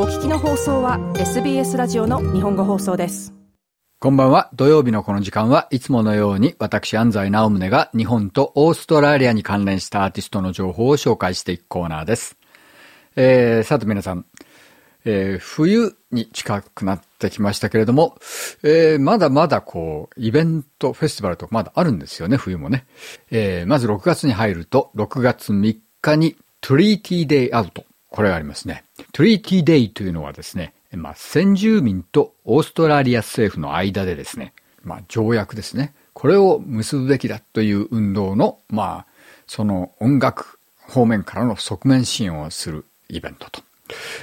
お聞きの放送は SBS ラジオの日本語放送ですこんばんは。土曜日のこの時間はいつものように私安西直宗が日本とオーストラリアに関連したアーティストの情報を紹介していくコーナーです。えー、さて皆さん、えー、冬に近くなってきましたけれども、えー、まだまだこう、イベント、フェスティバルとかまだあるんですよね、冬もね。えー、まず6月に入ると、6月3日にトリーティーデイアウト。これがありますね。トリーティーデイというのはですね、まあ、先住民とオーストラリア政府の間でですね、まあ、条約ですね。これを結ぶべきだという運動の、まあ、その音楽方面からの側面支援をするイベントと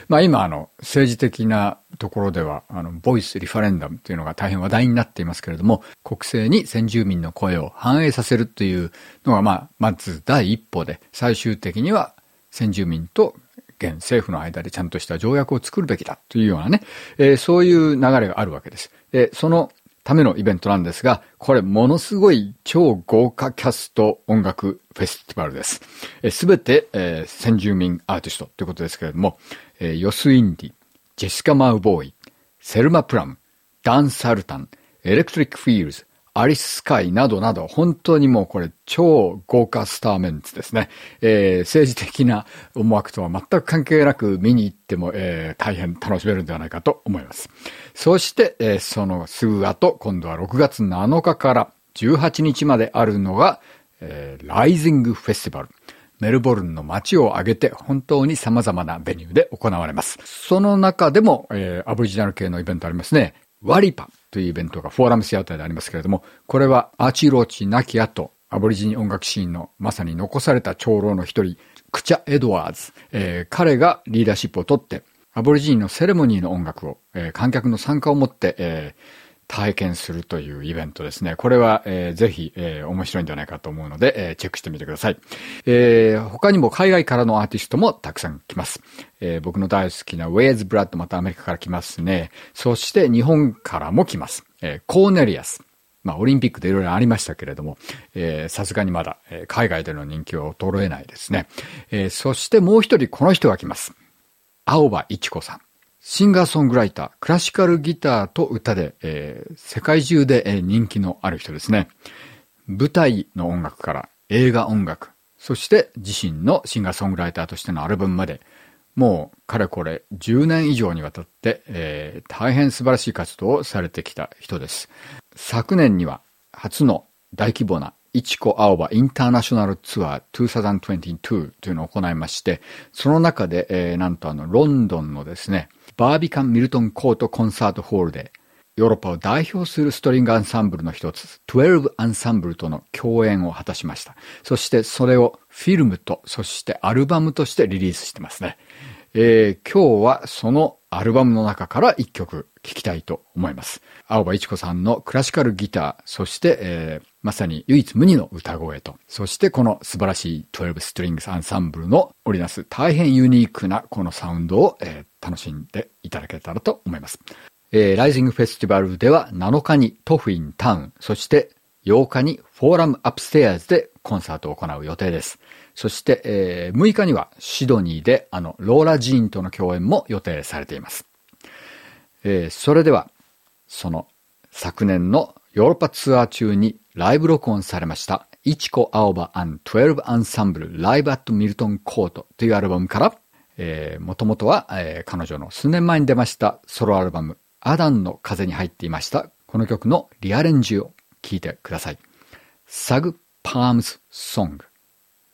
まあ今、あの、政治的なところでは、あの、ボイスリファレンダムというのが大変話題になっていますけれども、国政に先住民の声を反映させるというのが、まあ、まず第一歩で、最終的には先住民と現政府の間でちゃんとした条約を作るべきだというようなね、えー、そういう流れがあるわけです。で、そのためのイベントなんですが、これものすごい超豪華キャスト音楽フェスティバルです。すべて、えー、先住民アーティストということですけれども、えー、ヨス・インディ、ジェシカ・マウボーイ、セルマ・プラム、ダン・サルタン、エレクトリック・フィールズ、アリス・スカイなどなど、本当にもうこれ超豪華スターメンツですね。えー、政治的な思惑とは全く関係なく見に行っても、えー、大変楽しめるんではないかと思います。そして、えー、そのすぐ後、今度は6月7日から18日まであるのが、えー、ライジングフェスティバル。メルボルンの街を挙げて本当に様々なベニューで行われます。その中でも、えー、アブリジナル系のイベントありますね。ワリパというイベントがフォーラムシアターでありますけれども、これはアーチーローチ亡き後、アボリジニ音楽シーンのまさに残された長老の一人、クチャ・エドワーズ、えー、彼がリーダーシップを取って、アボリジニのセレモニーの音楽を、えー、観客の参加をもって、えー体験するというイベントですね。これは、えー、ぜひ、えー、面白いんじゃないかと思うので、えー、チェックしてみてください。えー、他にも海外からのアーティストもたくさん来ます。えー、僕の大好きなウェイズ・ブラッドまたアメリカから来ますね。そして日本からも来ます。えー、コーネリアス。まあ、オリンピックでいろいろありましたけれども、え、さすがにまだ、えー、海外での人気は衰えないですね。えー、そしてもう一人この人が来ます。青葉一子さん。シンガーソングライター、クラシカルギターと歌で、えー、世界中で、え、人気のある人ですね。舞台の音楽から映画音楽、そして自身のシンガーソングライターとしてのアルバムまで、もうかれこれ10年以上にわたって、えー、大変素晴らしい活動をされてきた人です。昨年には初の大規模なイチコ青葉インターナショナルツアー2022というのを行いまして、その中で、えー、なんとあの、ロンドンのですね、バービカン・ミルトン・コート・コンサートホールで、ヨーロッパを代表するストリングアンサンブルの一つ、トゥルブアンサンブルとの共演を果たしました。そしてそれをフィルムと、そしてアルバムとしてリリースしてますね。えー、今日はそのアルバムの中から一曲聴きたいと思います。青葉市子さんのクラシカルギター、そして、えー、まさに唯一無二の歌声と、そしてこの素晴らしい12ストリングスアンサンブルの織りなす大変ユニークなこのサウンドを、えー、楽しんでいただけたらと思います。えー、ライジングフェスティバルでは7日にトフインタウン、そして8日にフォーラムアップステアーズでコンサートを行う予定です。そして、えー、6日にはシドニーであのローラ・ジーンとの共演も予定されています。えー、それでは、その昨年のヨーロッパツアー中にライブ録音されました、イチコ・アオバ・アン・12アンサンブル・ライブ・アット・ミルトン・コートというアルバムから、えー、もともとは、えー、彼女の数年前に出ましたソロアルバム、アダンの風に入っていました、この曲のリアレンジを聴いてください。サグ・パームズ・ソング。